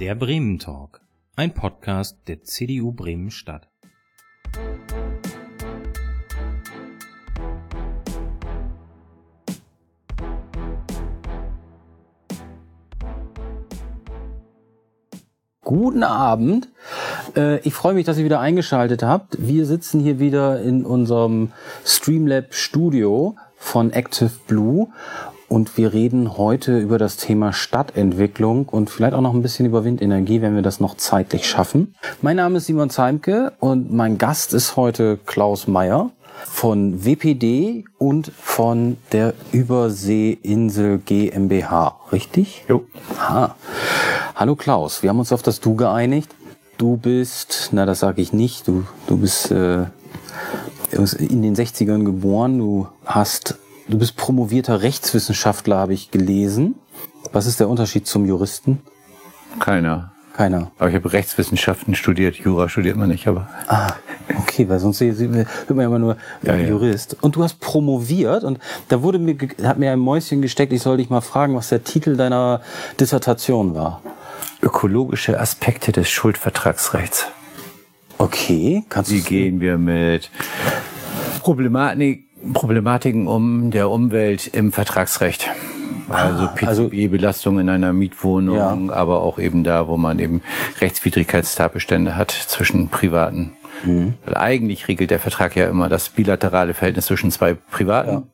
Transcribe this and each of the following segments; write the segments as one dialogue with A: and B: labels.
A: Der Bremen Talk, ein Podcast der CDU Bremen Stadt.
B: Guten Abend. Äh, ich freue mich, dass ihr wieder eingeschaltet habt. Wir sitzen hier wieder in unserem Streamlab Studio von Active Blue und wir reden heute über das Thema Stadtentwicklung und vielleicht auch noch ein bisschen über Windenergie, wenn wir das noch zeitlich schaffen. Mein Name ist Simon Zeimke und mein Gast ist heute Klaus Meyer von WPD und von der Überseeinsel GmbH, richtig?
C: Jo.
B: Aha. Hallo Klaus, wir haben uns auf das Du geeinigt. Du bist, na das sage ich nicht, du, du bist äh, in den 60ern geboren, du hast, du bist promovierter Rechtswissenschaftler, habe ich gelesen. Was ist der Unterschied zum Juristen?
C: Keiner.
B: Keiner.
C: Aber ich habe Rechtswissenschaften studiert, Jura studiert man nicht, aber.
B: Ah, okay, weil sonst hört man ja immer nur
C: Ja, ja.
B: Jurist. Und du hast promoviert und da wurde mir, hat mir ein Mäuschen gesteckt, ich soll dich mal fragen, was der Titel deiner Dissertation war.
C: Ökologische Aspekte des Schuldvertragsrechts.
B: Okay, kannst
C: Wie
B: du
C: gehen wir mit Problematik, Problematiken um der Umwelt im Vertragsrecht? Also
B: also-
C: PCB-Belastung in einer Mietwohnung,
B: Ja.
C: aber auch eben da, wo man eben Rechtswidrigkeitstatbestände hat zwischen Privaten.
B: Mhm.
C: Weil eigentlich regelt der Vertrag ja immer das bilaterale Verhältnis zwischen zwei Privaten.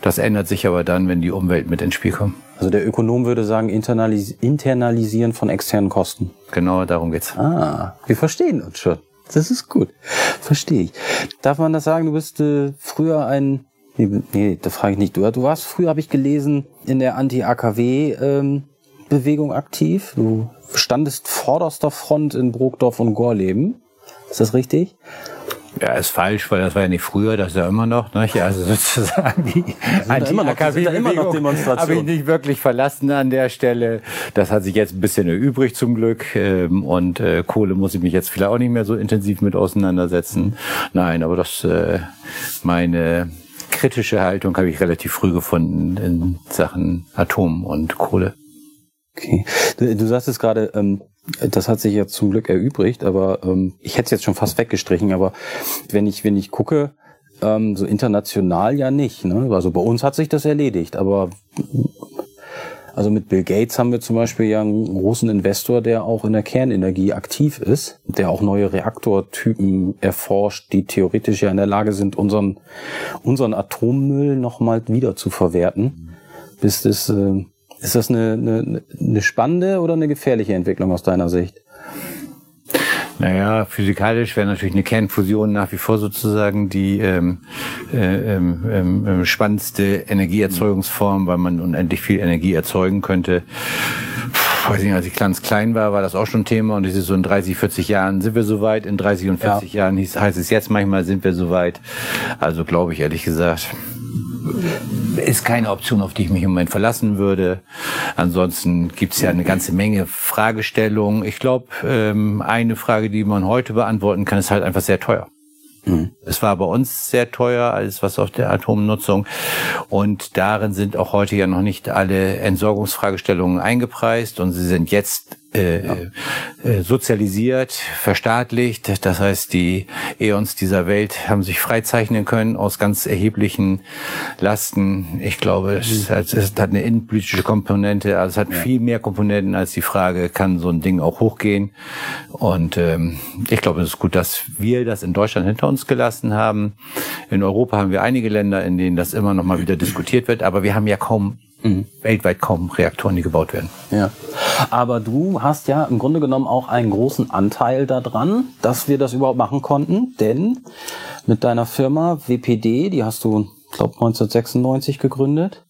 C: Das ändert sich aber dann, wenn die Umwelt mit ins Spiel kommt.
B: Also der Ökonom würde sagen, internalis internalisieren von externen Kosten.
C: Genau darum geht's.
B: Ah, wir verstehen uns schon. Das ist gut. Verstehe ich. Darf man das sagen, du bist äh, früher ein... Nee, nee das frage ich nicht. Du, du warst früher, habe ich gelesen, in der Anti-AKW-Bewegung aktiv. Du standest vorderster Front in Brokdorf und Gorleben. Ist das richtig?
C: Ja, ist falsch, weil das war ja nicht früher, das ist ja immer noch. Ne? Also sozusagen die Anti-AKW-Bewegung habe ich nicht wirklich verlassen an der Stelle. Das hat sich jetzt ein bisschen erübrigt zum Glück. Ähm, Und äh, Kohle muss ich mich jetzt vielleicht auch nicht mehr so intensiv mit auseinandersetzen. Nein, aber das äh, meine kritische Haltung habe ich relativ früh gefunden in Sachen Atom und Kohle.
B: Okay. Du, du sagst es gerade, ähm, das hat sich jetzt zum Glück erübrigt, aber ähm, ich hätte es jetzt schon fast weggestrichen, aber wenn ich, wenn ich gucke, ähm, so international ja nicht. Ne? Also bei uns hat sich das erledigt, aber also mit Bill Gates haben wir zum Beispiel ja einen großen Investor, der auch in der Kernenergie aktiv ist, der auch neue Reaktortypen erforscht, die theoretisch ja in der Lage sind, unseren, unseren Atommüll nochmal wieder zu verwerten. Bis das, äh, ist das eine, eine, eine spannende oder eine gefährliche Entwicklung aus deiner Sicht?
C: Naja, physikalisch wäre natürlich eine Kernfusion nach wie vor sozusagen die ähm, äh, ähm, ähm, spannendste Energieerzeugungsform, weil man unendlich viel Energie erzeugen könnte. Puh, weiß nicht, als ich ganz klein war, war das auch schon Thema und es ist so in 30, 40 Jahren sind wir soweit. In 30 und 40 Jahren hieß, heißt es jetzt manchmal sind wir soweit. Also glaube ich ehrlich gesagt, ist keine Option, auf die ich mich im Moment verlassen würde. Ansonsten gibt es ja eine ganze Menge Fragestellungen. Ich glaube, ähm, eine Frage, die man heute beantworten kann, ist halt einfach sehr teuer. Es war bei uns sehr teuer, alles was auf der Atomnutzung. Und darin sind auch heute ja noch nicht alle Entsorgungsfragestellungen eingepreist und sie sind jetzt äh, äh, sozialisiert, verstaatlicht. Das heißt, die Eons dieser Welt haben sich freizeichnen können aus ganz erheblichen Lasten. Ich glaube, es hat, es hat eine innenpolitische Komponente. Also es hat viel mehr Komponenten als die Frage, kann so ein Ding auch hochgehen? Und ähm, ich glaube, es ist gut, dass wir das in Deutschland hinter uns gelassen haben. In Europa haben wir einige Länder, in denen das immer noch mal wieder diskutiert wird. Aber wir haben ja kaum weltweit kaum Reaktoren, die gebaut werden.
B: Ja. Aber du hast ja im Grunde genommen auch einen großen Anteil daran, dass wir das überhaupt machen konnten, denn mit deiner Firma WPD, die hast du, glaube 1996 gegründet,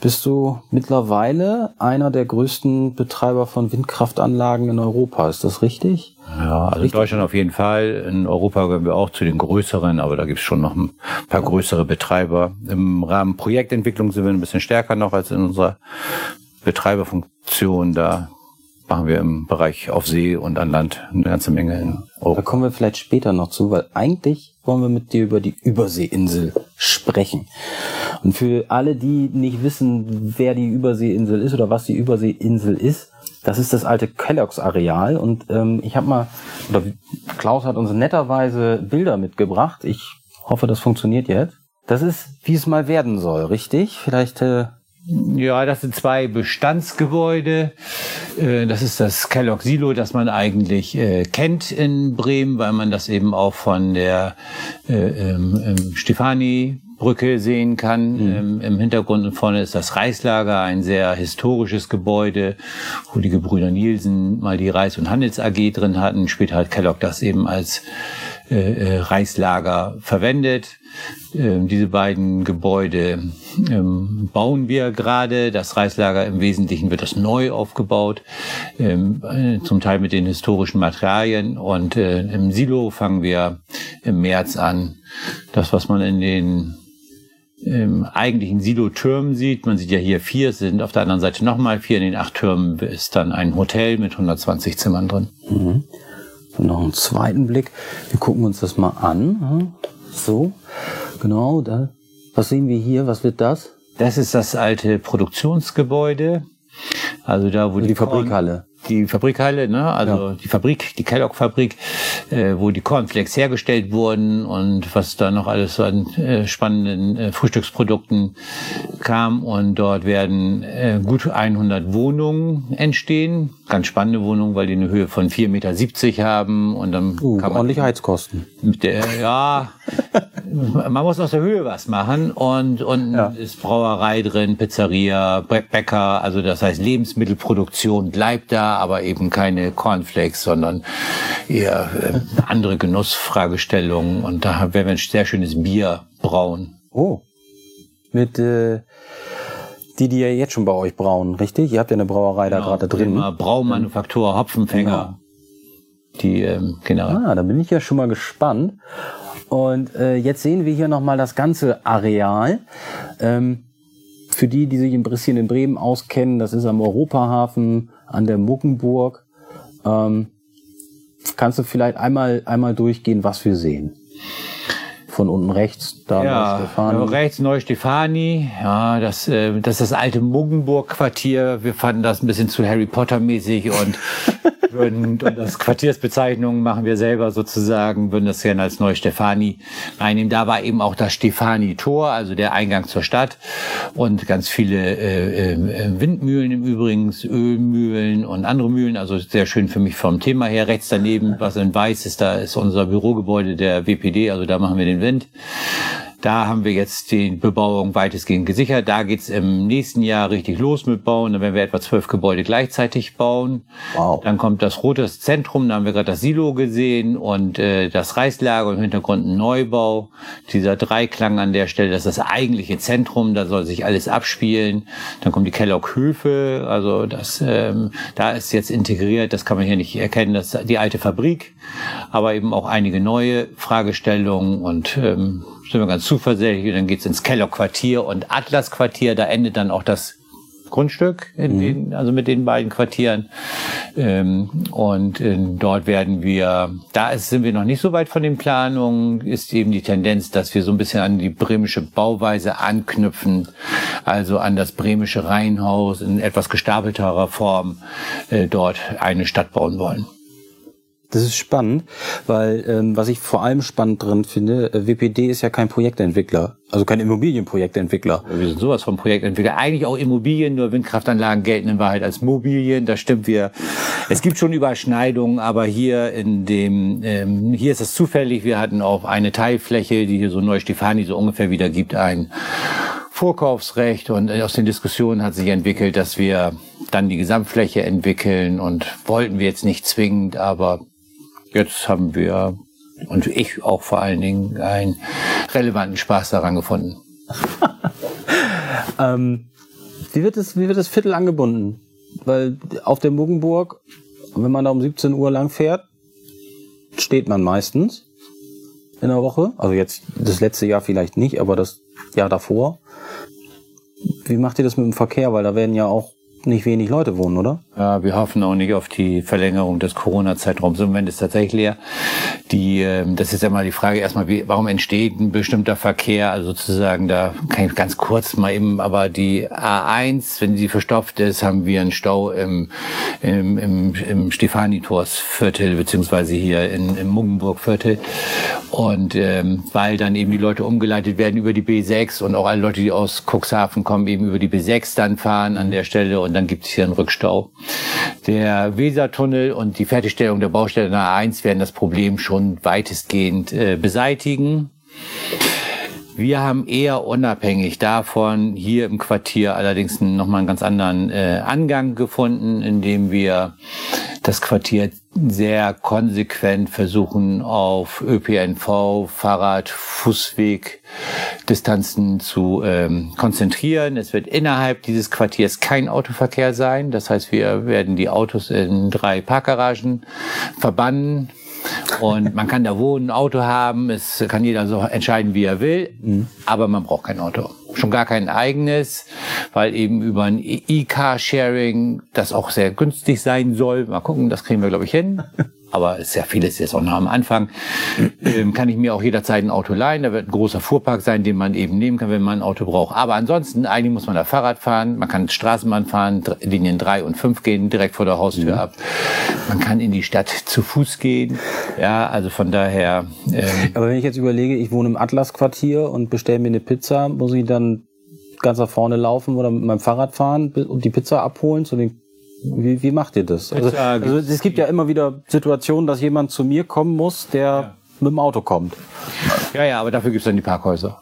B: bist du mittlerweile einer der größten Betreiber von Windkraftanlagen in Europa. Ist das richtig?
C: Ja, also in Deutschland auf jeden Fall. In Europa gehören wir auch zu den größeren, aber da gibt's schon noch ein paar größere Betreiber. Im Rahmen Projektentwicklung sind wir ein bisschen stärker noch als in unserer Betreiberfunktion. Da machen wir im Bereich auf See und an Land eine ganze Menge in
B: Da
C: Europa.
B: kommen wir vielleicht später noch zu, weil eigentlich wollen wir mit dir über die Überseeinsel sprechen. Und für alle, die nicht wissen, wer die Überseeinsel ist oder was die Überseeinsel ist, Das ist das alte Kellogg's Areal und ähm, ich habe mal, oder Klaus hat uns netterweise Bilder mitgebracht. Ich hoffe, das funktioniert jetzt. Das ist, wie es mal werden soll, richtig? Vielleicht äh,
C: ja, das sind zwei Bestandsgebäude. Äh, das ist das Kellogg Silo, das man eigentlich äh, kennt in Bremen, weil man das eben auch von der äh, ähm, ähm, Stefani Brücke sehen kann. Mhm. Ähm, Im Hintergrund und vorne ist das Reislager, ein sehr historisches Gebäude, wo die Gebrüder Nielsen mal die Reis- und Handels AG drin hatten. Später hat Kellogg das eben als äh, Reislager verwendet. Ähm, diese beiden Gebäude ähm, bauen wir gerade. Das Reislager im Wesentlichen wird das neu aufgebaut, ähm, äh, zum Teil mit den historischen Materialien. Und äh, im Silo fangen wir im März an. Das, was man in den im eigentlichen Silo-Türmen sieht. Man sieht ja hier vier, es sind auf der anderen Seite nochmal vier. In den acht Türmen ist dann ein Hotel mit 120 Zimmern drin. Mhm.
B: Noch einen zweiten Blick. Wir gucken uns das mal an. So, genau, da. Was sehen wir hier? Was wird das?
C: Das ist das alte Produktionsgebäude. Also da, wo
B: also die, die Fabrikhalle
C: die Fabrikhalle, ne? also ja. die Fabrik, die Kellogg-Fabrik, äh, wo die Cornflakes hergestellt wurden und was da noch alles so an äh, spannenden äh, Frühstücksprodukten kam. Und dort werden äh, gut 100 Wohnungen entstehen. Ganz spannende Wohnungen, weil die eine Höhe von 4,70 Meter haben. Und dann
B: uh, kann man ordentliche Heizkosten.
C: Mit der, ja, man muss aus der Höhe was machen und, und ja. ist Brauerei drin, Pizzeria, Bäcker, also das heißt Lebensmittelproduktion bleibt da, aber eben keine Cornflakes, sondern eher äh, andere Genussfragestellungen und da werden wir ein sehr schönes Bier brauen.
B: Oh, mit äh, die, die ja jetzt schon bei euch brauen, richtig? Ihr habt ja eine Brauerei genau, da gerade drin.
C: Braumanufaktur, Hopfenfänger. Genau. Die, ähm, genau.
B: Ah, da bin ich ja schon mal gespannt. Und äh, jetzt sehen wir hier nochmal das ganze Areal. Ähm, für die, die sich ein bisschen in Bremen auskennen, das ist am Europahafen, an der Muckenburg. Ähm, kannst du vielleicht einmal, einmal durchgehen, was wir sehen? Von unten rechts, da
C: ja, Stefani. rechts Neustefani. Ja, das, äh, das ist das alte Muggenburg-Quartier. Wir fanden das ein bisschen zu Harry Potter-mäßig und würden und das Quartiersbezeichnungen machen wir selber sozusagen, würden das gerne als Neustefani einnehmen. Da war eben auch das Stefani-Tor, also der Eingang zur Stadt und ganz viele äh, äh, Windmühlen im Übrigen, Ölmühlen und andere Mühlen, also sehr schön für mich vom Thema her. Rechts daneben, was in weiß ist, da ist unser Bürogebäude der WPD, also da machen wir den Wind. Da haben wir jetzt die Bebauung weitestgehend gesichert. Da geht's im nächsten Jahr richtig los mit Bauen. Dann werden wir etwa zwölf Gebäude gleichzeitig bauen. Wow. Dann kommt das Rote Zentrum, da haben wir gerade das Silo gesehen und äh, das Reislager im Hintergrund ein Neubau. Dieser Dreiklang an der Stelle, das ist das eigentliche Zentrum, da soll sich alles abspielen. Dann kommt die Kellogg Höfe, also das, ähm, da ist jetzt integriert, das kann man hier nicht erkennen, das ist die alte Fabrik, aber eben auch einige neue Fragestellungen und ähm, sind wir ganz zuversichtlich. Dann geht's ins Keller-Quartier und Atlas-Quartier. Da endet dann auch das Grundstück, mhm. den, also mit den beiden Quartieren. Ähm, und äh, dort werden wir, da ist, sind wir noch nicht so weit von den Planungen, ist eben die Tendenz, dass wir so ein bisschen an die bremische Bauweise anknüpfen, also an das bremische Reihenhaus in etwas gestapelterer Form äh, dort eine Stadt bauen wollen.
B: Das ist spannend, weil ähm, was ich vor allem spannend drin finde, äh, WPD ist ja kein Projektentwickler, also kein Immobilienprojektentwickler.
C: Wir sind sowas vom Projektentwickler. Eigentlich auch Immobilien, nur Windkraftanlagen gelten in Wahrheit als Mobilien. Da stimmt wir. Es gibt schon Überschneidungen, aber hier in dem, ähm, hier ist es zufällig. Wir hatten auch eine Teilfläche, die hier so Neustefani so ungefähr wieder gibt, ein Vorkaufsrecht und aus den Diskussionen hat sich entwickelt, dass wir dann die Gesamtfläche entwickeln und wollten wir jetzt nicht zwingend, aber jetzt haben wir und ich auch vor allen Dingen einen relevanten Spaß daran gefunden.
B: ähm, wie, wird das, wie wird das Viertel angebunden? Weil auf der Muggenburg, wenn man da um 17 Uhr lang fährt, steht man meistens in der Woche. Also jetzt das letzte Jahr vielleicht nicht, aber das Jahr davor. Wie macht ihr das mit dem Verkehr? Weil da werden ja auch nicht wenig Leute wohnen, oder?
C: Ja, wir hoffen auch nicht auf die Verlängerung des Corona-Zeitraums. Im Moment ist tatsächlich leer. Die, ähm, das ist ja mal die Frage erstmal, wie, warum entsteht ein bestimmter Verkehr? Also sozusagen, da kann ich ganz kurz mal eben, aber die A1, wenn sie verstopft ist, haben wir einen Stau im, im, im, im Stefanitorsviertel, beziehungsweise hier in, im Muggenburgviertel. Und ähm, weil dann eben die Leute umgeleitet werden über die B6 und auch alle Leute, die aus Cuxhaven kommen, eben über die B6 dann fahren an der Stelle und dann gibt es hier einen Rückstau. Der Wesertunnel und die Fertigstellung der Baustelle Nummer 1 werden das Problem schon weitestgehend äh, beseitigen. Wir haben eher unabhängig davon hier im Quartier allerdings nochmal einen ganz anderen äh, Angang gefunden, indem wir das Quartier sehr konsequent versuchen, auf ÖPNV, Fahrrad, Fußweg, Distanzen zu ähm, konzentrieren. Es wird innerhalb dieses Quartiers kein Autoverkehr sein. Das heißt, wir werden die Autos in drei Parkgaragen verbannen. Und man kann da wohnen, ein Auto haben, es kann jeder so entscheiden, wie er will, mhm. aber man braucht kein Auto schon gar kein eigenes, weil eben über ein E-Car-Sharing das auch sehr günstig sein soll. Mal gucken, das kriegen wir, glaube ich, hin. aber ist ja vieles jetzt auch noch am Anfang, ähm, kann ich mir auch jederzeit ein Auto leihen. Da wird ein großer Fuhrpark sein, den man eben nehmen kann, wenn man ein Auto braucht. Aber ansonsten, eigentlich muss man da Fahrrad fahren, man kann Straßenbahn fahren, Linien drei und fünf gehen direkt vor der Haustür mhm. ab. Man kann in die Stadt zu Fuß gehen. Ja, also von daher.
B: Ähm, aber wenn ich jetzt überlege, ich wohne im Atlasquartier und bestelle mir eine Pizza, muss ich dann ganz nach vorne laufen oder mit meinem Fahrrad fahren und die Pizza abholen zu den wie, wie macht ihr das? Also, also es gibt ja immer wieder Situationen, dass jemand zu mir kommen muss, der ja. mit dem Auto kommt.
C: Ja, ja, aber dafür gibt's dann die Parkhäuser.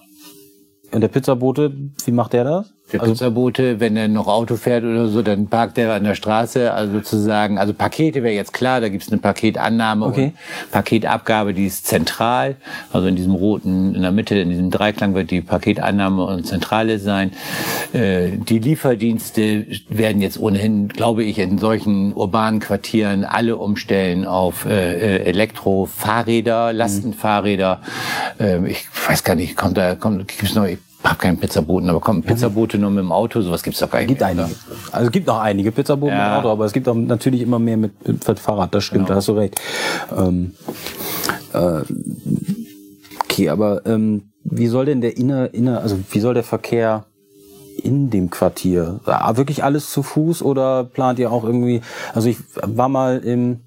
B: Und der Pizzabote, wie macht der das?
C: Der also, Pizzabote, wenn er noch Auto fährt oder so, dann parkt er an der Straße. Also sozusagen, also Pakete wäre jetzt klar, da gibt es eine Paketannahme okay. und Paketabgabe, die ist zentral. Also in diesem roten, in der Mitte, in diesem Dreiklang wird die Paketannahme und Zentrale sein. Äh, die Lieferdienste werden jetzt ohnehin, glaube ich, in solchen urbanen Quartieren alle umstellen auf äh, äh Elektrofahrräder, Lastenfahrräder. Äh, ich weiß gar nicht, kommt da, kommt, gibt's noch, habe keinen Pizzaboten, aber kommen Pizzabote nur mit dem Auto, sowas gibt's doch gar nicht.
B: Gibt einige. Also es gibt noch einige Pizzaboten ja. mit Auto, aber es gibt auch natürlich immer mehr mit, mit Fahrrad, das stimmt, genau. da hast du recht. Ähm, äh, okay, aber ähm, wie soll denn der inner, inner, also wie soll der Verkehr in dem Quartier? Ah, wirklich alles zu Fuß oder plant ihr auch irgendwie, also ich war mal im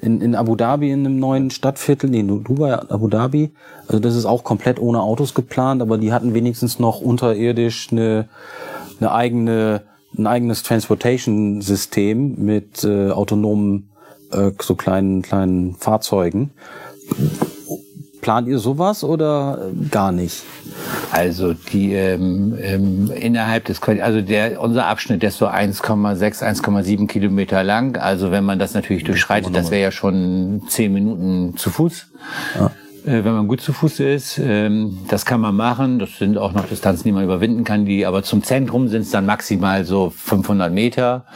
B: in, in Abu Dhabi in einem neuen Stadtviertel, nee, Dubai, Abu Dhabi. Also das ist auch komplett ohne Autos geplant, aber die hatten wenigstens noch unterirdisch eine, eine eigene, ein eigenes Transportation-System mit äh, autonomen äh, so kleinen kleinen Fahrzeugen. Plant ihr sowas oder gar nicht?
C: Also die ähm, ähm, innerhalb des also der unser Abschnitt der ist so 1,6 1,7 Kilometer lang. Also wenn man das natürlich durchschreitet, das wäre ja schon zehn Minuten zu Fuß. Ja äh, wenn man gut zu Fuß ist. Ähm, das kann man machen. Das sind auch noch Distanzen, die man überwinden kann. Die, aber zum Zentrum sind es dann maximal so 500 Meter.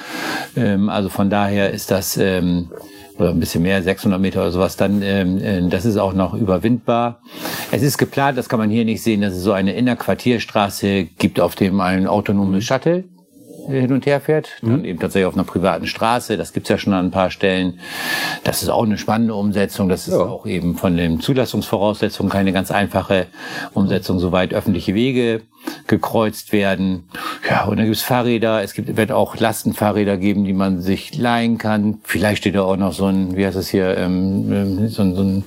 C: Ähm, also von daher ist das ähm, oder ein bisschen mehr, 600 Meter oder sowas, dann ähm, äh, das ist auch noch überwindbar. Es ist geplant, das kann man hier nicht sehen, dass es so eine Innerquartierstraße gibt, auf dem ein autonomes Shuttle hin und her fährt, dann mhm. eben tatsächlich auf einer privaten Straße. Das gibt's ja schon an ein paar Stellen. Das ist auch eine spannende Umsetzung. Das ist ja. auch eben von den Zulassungsvoraussetzungen keine ganz einfache Umsetzung, soweit öffentliche Wege gekreuzt werden. Ja, und dann gibt's Fahrräder. Es gibt, wird auch Lastenfahrräder geben, die man sich leihen kann. Vielleicht steht da auch noch so ein, wie heißt das hier, ähm, ähm so, ein, so ein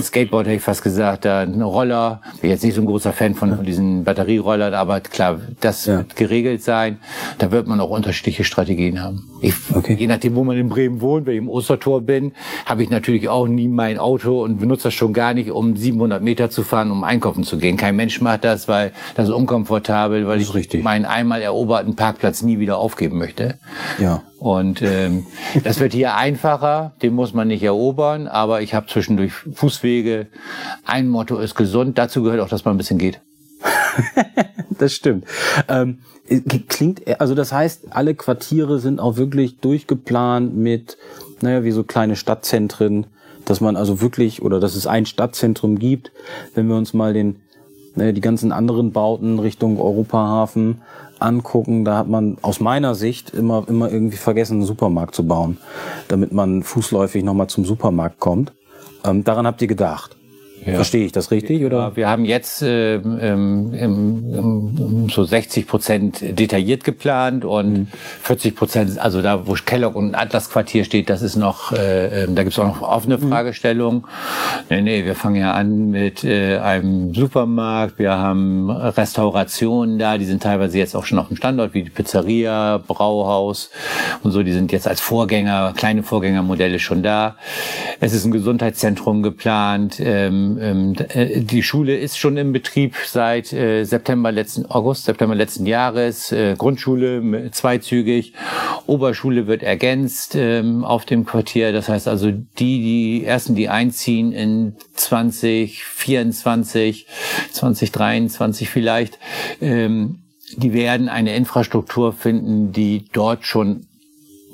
C: Skateboard, hätte ich fast gesagt, da ein Roller. Bin jetzt nicht so ein großer Fan von, von diesen Batterierollern, aber klar, das ja. wird geregelt sein. Da wird man auch unterschiedliche Strategien haben. Ich, okay. Je nachdem, wo man in Bremen wohnt, wenn ich im Ostertor bin, habe ich natürlich auch nie mein Auto und benutze das schon gar nicht, um 700 Meter zu fahren, um einkaufen zu gehen. Kein Mensch macht das, weil das ist unkomfortabel, weil ich richtig. meinen einmal eroberten Parkplatz nie wieder aufgeben möchte. Ja. Und ähm, das wird hier einfacher, den muss man nicht erobern, aber ich habe zwischendurch Fußwege. Ein Motto ist gesund, dazu gehört auch, dass man ein bisschen geht.
B: das stimmt. Ähm, klingt, also das heißt, alle Quartiere sind auch wirklich durchgeplant mit, naja, wie so kleine Stadtzentren, dass man also wirklich, oder dass es ein Stadtzentrum gibt, wenn wir uns mal den, naja, die ganzen anderen Bauten Richtung Europahafen angucken, da hat man aus meiner Sicht immer, immer irgendwie vergessen, einen Supermarkt zu bauen, damit man fußläufig nochmal zum Supermarkt kommt. Ähm, daran habt ihr gedacht. Ja. Verstehe ich das richtig? Oder?
C: Wir haben jetzt ähm, ähm, so 60 Prozent detailliert geplant und mhm. 40 Prozent, also da, wo Kellogg und Atlas Quartier steht, das ist noch, äh, ähm, da gibt es auch noch offene mhm. Fragestellungen. Nee, nee, wir fangen ja an mit äh, einem Supermarkt, wir haben Restaurationen da, die sind teilweise jetzt auch schon auf dem Standort, wie die Pizzeria, Brauhaus und so, die sind jetzt als Vorgänger, kleine Vorgängermodelle schon da. Es ist ein Gesundheitszentrum geplant. Ähm, ähm, äh, die Schule ist schon im Betrieb seit äh, September letzten August, September letzten Jahres. Äh, Grundschule zweizügig, Oberschule wird ergänzt ähm, auf dem Quartier. Das heißt also, die, die ersten, die einziehen in 2024, 2023 vielleicht, ähm, die werden eine Infrastruktur finden, die dort schon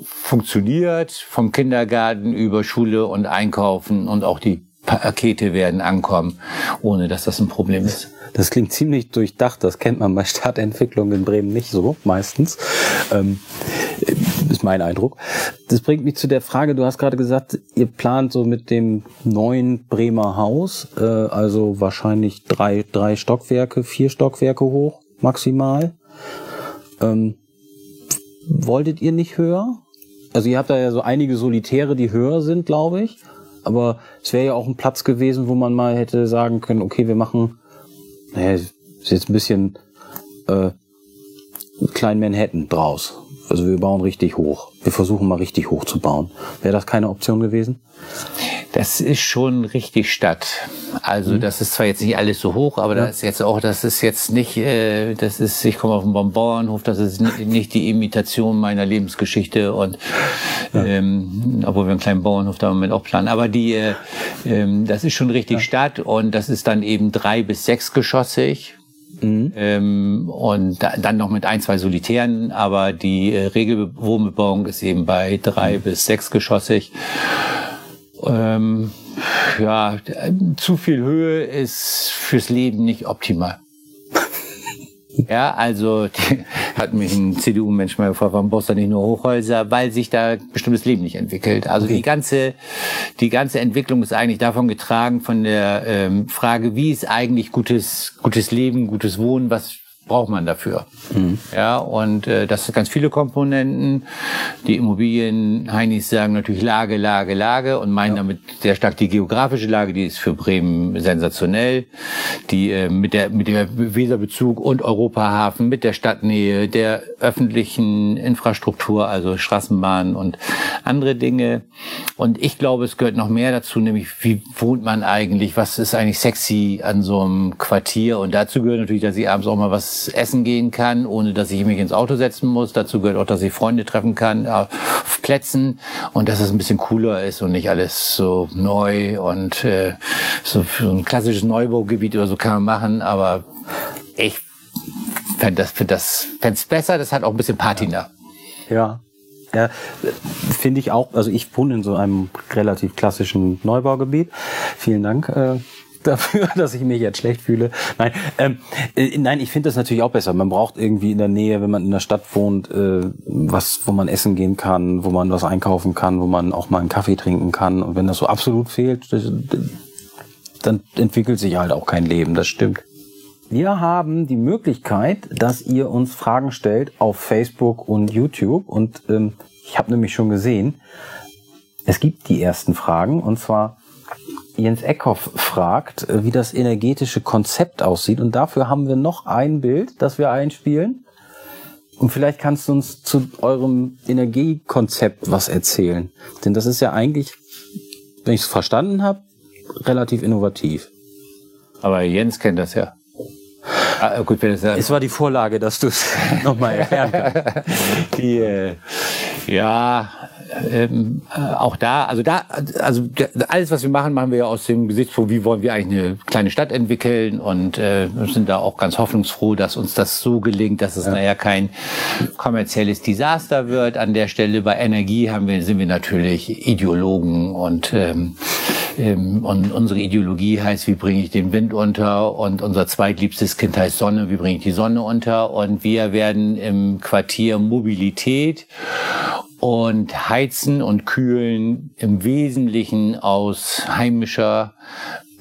C: funktioniert, vom Kindergarten über Schule und Einkaufen und auch die Pakete werden ankommen, ohne dass das ein Problem ist.
B: Das klingt ziemlich durchdacht. Das kennt man bei Stadtentwicklung in Bremen nicht so, meistens. Ähm, ist mein Eindruck. Das bringt mich zu der Frage, du hast gerade gesagt, ihr plant so mit dem neuen Bremer Haus, äh, also wahrscheinlich drei, drei Stockwerke, vier Stockwerke hoch, maximal. Ähm, wolltet ihr nicht höher? Also ihr habt da ja so einige Solitäre, die höher sind, glaube ich. Aber es wäre ja auch ein Platz gewesen, wo man mal hätte sagen können, okay, wir machen, naja, ist jetzt ein bisschen äh, Klein Manhattan draus. Also wir bauen richtig hoch. Wir versuchen mal richtig hoch zu bauen. Wäre das keine Option gewesen?
C: Das ist schon richtig Stadt. Also mhm. das ist zwar jetzt nicht alles so hoch, aber ja. das ist jetzt auch, das ist jetzt nicht, äh, das ist, ich komme auf den Bauernhof, das ist nicht die Imitation meiner Lebensgeschichte und ja. ähm, obwohl wir einen kleinen Bauernhof da im Moment auch planen. Aber die, äh, ähm, das ist schon richtig ja. Stadt und das ist dann eben drei bis sechsgeschossig Mhm. Ähm, und da, dann noch mit ein, zwei Solitären, aber die äh, Regelwohnbebauung ist eben bei drei mhm. bis sechsgeschossig. Ähm, ja, zu viel Höhe ist fürs Leben nicht optimal. Ja, also hat mich ein CDU-Mensch mal gefragt, warum baust du nicht nur Hochhäuser? Weil sich da bestimmtes Leben nicht entwickelt. Also okay. die ganze, die ganze Entwicklung ist eigentlich davon getragen von der ähm, Frage, wie ist eigentlich gutes, gutes Leben, gutes Wohnen, was braucht man dafür. Mhm. Ja, und äh, das sind ganz viele Komponenten. Die Immobilien, Heinis sagen natürlich Lage, Lage, Lage und meinen ja. damit sehr stark die geografische Lage, die ist für Bremen sensationell. Die äh, mit der mit der Weserbezug und Europahafen, mit der Stadtnähe, der öffentlichen Infrastruktur, also Straßenbahnen und andere Dinge. Und ich glaube, es gehört noch mehr dazu, nämlich wie wohnt man eigentlich, was ist eigentlich sexy an so einem Quartier und dazu gehört natürlich, dass ich abends auch mal was essen gehen kann, ohne dass ich mich ins Auto setzen muss. Dazu gehört auch, dass ich Freunde treffen kann auf Plätzen und dass es ein bisschen cooler ist und nicht alles so neu und äh, so, so ein klassisches Neubaugebiet oder so kann man machen. Aber ich fände das, find das fänd's besser. Das hat auch ein bisschen Patina.
B: Ja. Ja, finde ich auch. Also ich wohne in so einem relativ klassischen Neubaugebiet. Vielen Dank äh, dafür, dass ich mich jetzt schlecht fühle. Nein, ähm, äh, nein, ich finde das natürlich auch besser. Man braucht irgendwie in der Nähe, wenn man in der Stadt wohnt, äh, was, wo man essen gehen kann, wo man was einkaufen kann, wo man auch mal einen Kaffee trinken kann. Und wenn das so absolut fehlt, das, dann entwickelt sich halt auch kein Leben. Das stimmt. Wir haben die Möglichkeit, dass ihr uns Fragen stellt auf Facebook und YouTube. Und ähm, ich habe nämlich schon gesehen, es gibt die ersten Fragen. Und zwar Jens Eckhoff fragt, äh, wie das energetische Konzept aussieht. Und dafür haben wir noch ein Bild, das wir einspielen. Und vielleicht kannst du uns zu eurem Energiekonzept was erzählen. Denn das ist ja eigentlich, wenn ich es verstanden habe, relativ innovativ.
C: Aber Jens kennt das ja.
B: Ah, gut, wenn es, es war die Vorlage, dass du es nochmal erklären kannst.
C: die, äh, ja, ähm, äh, auch da, also da, also alles, was wir machen, machen wir ja aus dem Gesichtspunkt, wie wollen wir eigentlich eine kleine Stadt entwickeln und äh, sind da auch ganz hoffnungsfroh, dass uns das so gelingt, dass es ja. naja kein kommerzielles Desaster wird. An der Stelle bei Energie haben wir, sind wir natürlich Ideologen und ähm, ähm, und unsere Ideologie heißt, wie bringe ich den Wind unter und unser zweitliebstes Kind heißt Sonne, wie bringe ich die Sonne unter und wir werden im Quartier Mobilität und heizen und kühlen im Wesentlichen aus heimischer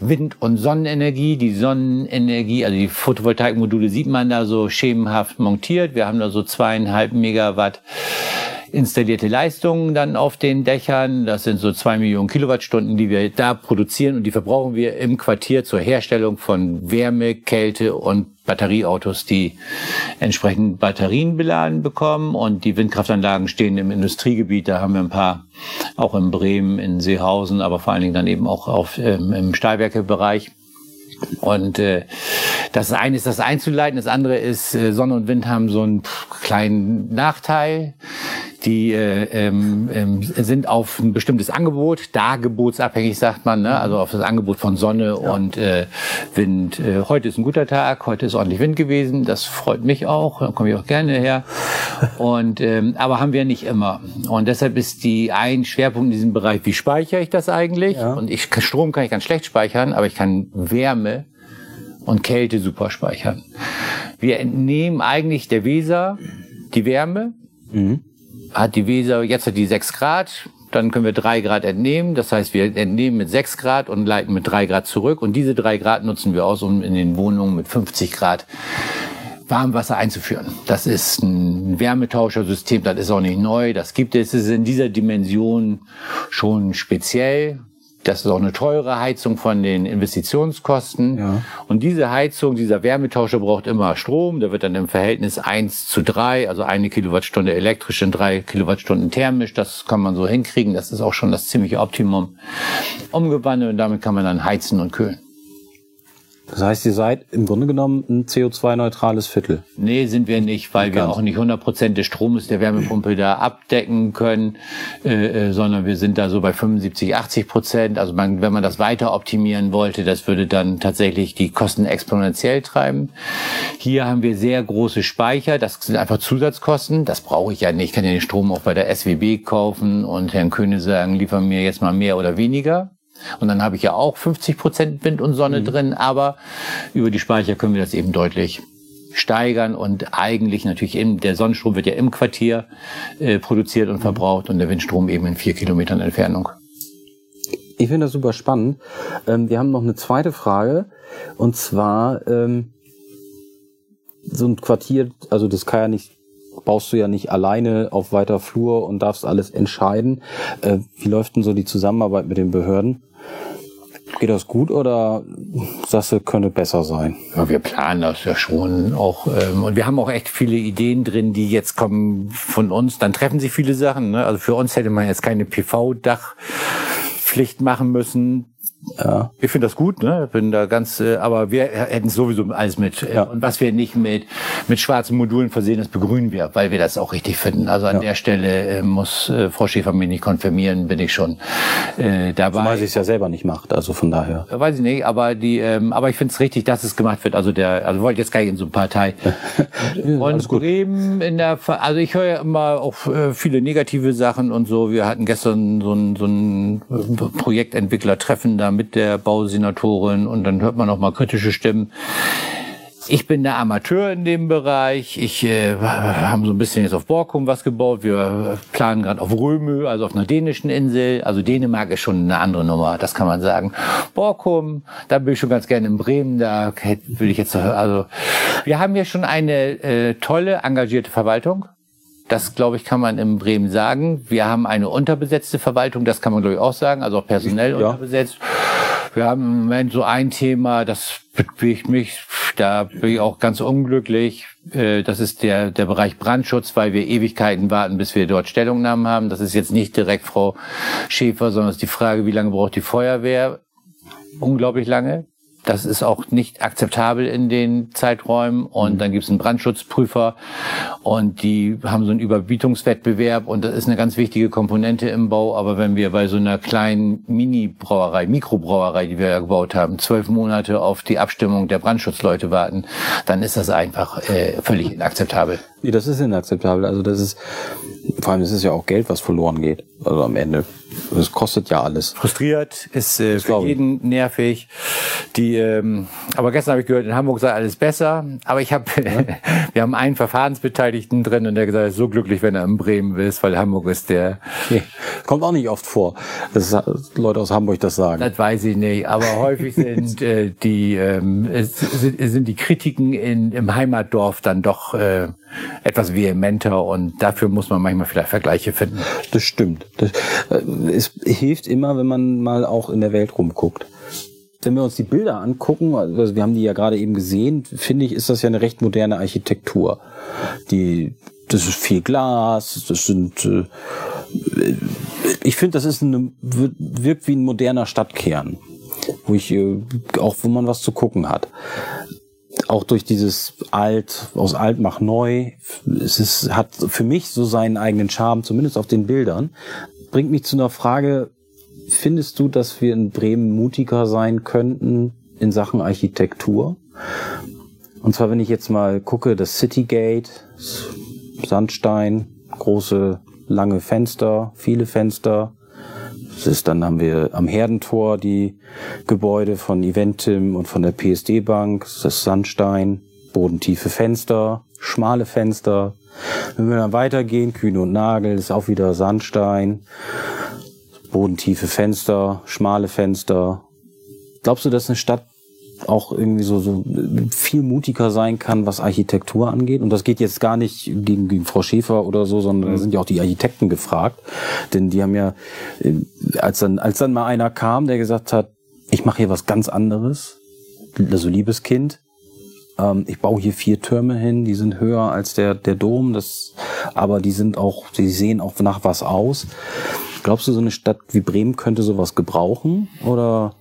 C: Wind- und Sonnenenergie. Die Sonnenenergie, also die Photovoltaikmodule sieht man da so schemenhaft montiert. Wir haben da so zweieinhalb Megawatt installierte Leistungen dann auf den Dächern. Das sind so zwei Millionen Kilowattstunden, die wir da produzieren und die verbrauchen wir im Quartier zur Herstellung von Wärme, Kälte und Batterieautos, die entsprechend Batterien beladen bekommen. Und die Windkraftanlagen stehen im Industriegebiet. Da haben wir ein paar, auch in Bremen, in Seehausen, aber vor allen Dingen dann eben auch auf, ähm, im Stahlwerkebereich. Und äh, das eine ist das einzuleiten, das andere ist, äh, Sonne und Wind haben so einen kleinen Nachteil. Die äh, ähm, ähm, sind auf ein bestimmtes Angebot, dargebotsabhängig sagt man, ne? also auf das Angebot von Sonne ja. und äh, Wind. Äh, heute ist ein guter Tag, heute ist ordentlich Wind gewesen, das freut mich auch, da komme ich auch gerne her. Und ähm, aber haben wir nicht immer. Und deshalb ist die ein Schwerpunkt in diesem Bereich, wie speichere ich das eigentlich? Ja. Und ich Strom kann ich ganz schlecht speichern, aber ich kann Wärme und Kälte super speichern. Wir entnehmen eigentlich der Weser die Wärme. Mhm hat die Weser, jetzt hat die 6 Grad, dann können wir 3 Grad entnehmen. Das heißt, wir entnehmen mit 6 Grad und leiten mit 3 Grad zurück. Und diese 3 Grad nutzen wir aus, um in den Wohnungen mit 50 Grad Warmwasser einzuführen. Das ist ein Wärmetauschersystem, das ist auch nicht neu, das gibt es, es ist in dieser Dimension schon speziell. Das ist auch eine teure Heizung von den Investitionskosten. Ja. Und diese Heizung, dieser Wärmetauscher braucht immer Strom. Der wird dann im Verhältnis eins zu drei, also eine Kilowattstunde elektrisch und drei Kilowattstunden thermisch. Das kann man so hinkriegen. Das ist auch schon das ziemliche Optimum umgewandelt und damit kann man dann heizen und kühlen.
B: Das heißt, ihr seid im Grunde genommen ein CO2-neutrales Viertel.
C: Nee, sind wir nicht, weil wir auch nicht 100 Prozent des Stromes der Wärmepumpe da abdecken können, äh, äh, sondern wir sind da so bei 75, 80 Prozent. Also man, wenn man das weiter optimieren wollte, das würde dann tatsächlich die Kosten exponentiell treiben. Hier haben wir sehr große Speicher, das sind einfach Zusatzkosten. Das brauche ich ja nicht. Ich kann ja den Strom auch bei der SWB kaufen und Herrn Köhne sagen, liefern mir jetzt mal mehr oder weniger. Und dann habe ich ja auch 50 Prozent Wind und Sonne mhm. drin, aber über die Speicher können wir das eben deutlich steigern und eigentlich natürlich im, der Sonnenstrom wird ja im Quartier äh, produziert und mhm. verbraucht und der Windstrom eben in vier Kilometern Entfernung.
B: Ich finde das super spannend. Ähm, wir haben noch eine zweite Frage und zwar ähm, so ein Quartier, also das kann ja nicht baust du ja nicht alleine auf weiter Flur und darfst alles entscheiden. Äh, wie läuft denn so die Zusammenarbeit mit den Behörden? Geht das gut oder sagst du, könnte besser sein?
C: Ja, wir planen das ja schon auch. Ähm, und wir haben auch echt viele Ideen drin, die jetzt kommen von uns. Dann treffen sich viele Sachen. Ne? Also für uns hätte man jetzt keine PV-Dachpflicht machen müssen. Ja. Ich finde das gut, ne? Bin da ganz, äh, aber wir hätten sowieso alles mit. Äh, ja. Und was wir nicht mit mit schwarzen Modulen versehen, das begrünen wir, weil wir das auch richtig finden. Also an ja. der Stelle äh, muss äh, Frau Schäfer mich nicht konfirmieren, bin ich schon äh, dabei.
B: Zumal sie es ja selber nicht macht, also von daher.
C: Weiß ich nicht, aber die, ähm, aber ich finde es richtig, dass es gemacht wird. Also der, also wollte jetzt gar nicht in so ein Partei. und Bremen in der, also ich höre ja immer auch äh, viele negative Sachen und so. Wir hatten gestern so ein so ein Projektentwickler-Treffen da mit der Bausenatorin und dann hört man auch mal kritische Stimmen. Ich bin der Amateur in dem Bereich. Ich äh, haben so ein bisschen jetzt auf Borkum was gebaut. Wir planen gerade auf Römö, also auf einer dänischen Insel. Also Dänemark ist schon eine andere Nummer, das kann man sagen. Borkum, da bin ich schon ganz gerne in Bremen. Da will ich jetzt also wir haben hier schon eine äh, tolle engagierte Verwaltung. Das, glaube ich, kann man in Bremen sagen. Wir haben eine unterbesetzte Verwaltung, das kann man, glaube ich, auch sagen, also auch personell ja. unterbesetzt. Wir haben im Moment so ein Thema, das bewegt mich, da bin ich auch ganz unglücklich. Äh, das ist der, der Bereich Brandschutz, weil wir Ewigkeiten warten, bis wir dort Stellungnahmen haben. Das ist jetzt nicht direkt Frau Schäfer, sondern es ist die Frage, wie lange braucht die Feuerwehr? Unglaublich lange. Das ist auch nicht akzeptabel in den Zeiträumen. Und mhm. dann gibt es einen Brandschutzprüfer und die haben so einen Überbietungswettbewerb und das ist eine ganz wichtige Komponente im Bau. Aber wenn wir bei so einer kleinen Mini-Brauerei, Mikrobrauerei, die wir ja gebaut haben, zwölf Monate auf die Abstimmung der Brandschutzleute warten, dann ist das einfach äh, völlig inakzeptabel.
B: Nee, das ist inakzeptabel. Also das ist Vor allem ist es ja auch Geld, was verloren geht. Also am Ende. Das kostet ja alles.
C: Frustriert, ist äh, für jeden nervig. Die, ähm, aber gestern habe ich gehört, in Hamburg sei alles besser. Aber ich habe, ja. wir haben einen Verfahrensbeteiligten drin und der gesagt, ist so glücklich, wenn er in Bremen ist, weil Hamburg ist der.
B: Nee, kommt auch nicht oft vor, dass Leute aus Hamburg das sagen.
C: Das weiß ich nicht. Aber häufig sind äh, die ähm, sind, sind die Kritiken in, im Heimatdorf dann doch äh, etwas vehementer und dafür muss man manchmal vielleicht Vergleiche finden.
B: Das stimmt. Das, äh, es hilft immer, wenn man mal auch in der Welt rumguckt. Wenn wir uns die Bilder angucken, also wir haben die ja gerade eben gesehen, finde ich, ist das ja eine recht moderne Architektur. Die, das ist viel Glas, das sind, äh, ich finde, das ist eine, wirkt wie ein moderner Stadtkern, wo ich, äh, auch wo man was zu gucken hat auch durch dieses Alt, aus Alt mach neu, es ist, hat für mich so seinen eigenen Charme, zumindest auf den Bildern. Bringt mich zu einer Frage, findest du, dass wir in Bremen mutiger sein könnten in Sachen Architektur? Und zwar, wenn ich jetzt mal gucke, das Citygate, Sandstein, große, lange Fenster, viele Fenster, das ist, dann haben wir am Herdentor die Gebäude von Eventim und von der PSD Bank. Das ist Sandstein, bodentiefe Fenster, schmale Fenster. Wenn wir dann weitergehen, Kühne und Nagel, ist auch wieder Sandstein, bodentiefe Fenster, schmale Fenster. Glaubst du, dass eine Stadt auch irgendwie so, so viel mutiger sein kann, was Architektur angeht. Und das geht jetzt gar nicht gegen, gegen Frau Schäfer oder so, sondern da sind ja auch die Architekten gefragt. Denn die haben ja, äh, als dann, als dann mal einer kam, der gesagt hat, ich mache hier was ganz anderes, also liebes Kind, ähm, ich baue hier vier Türme hin, die sind höher als der, der Dom, das, aber die sind auch, sie sehen auch nach was aus. Glaubst du, so eine Stadt wie Bremen könnte sowas gebrauchen? Oder?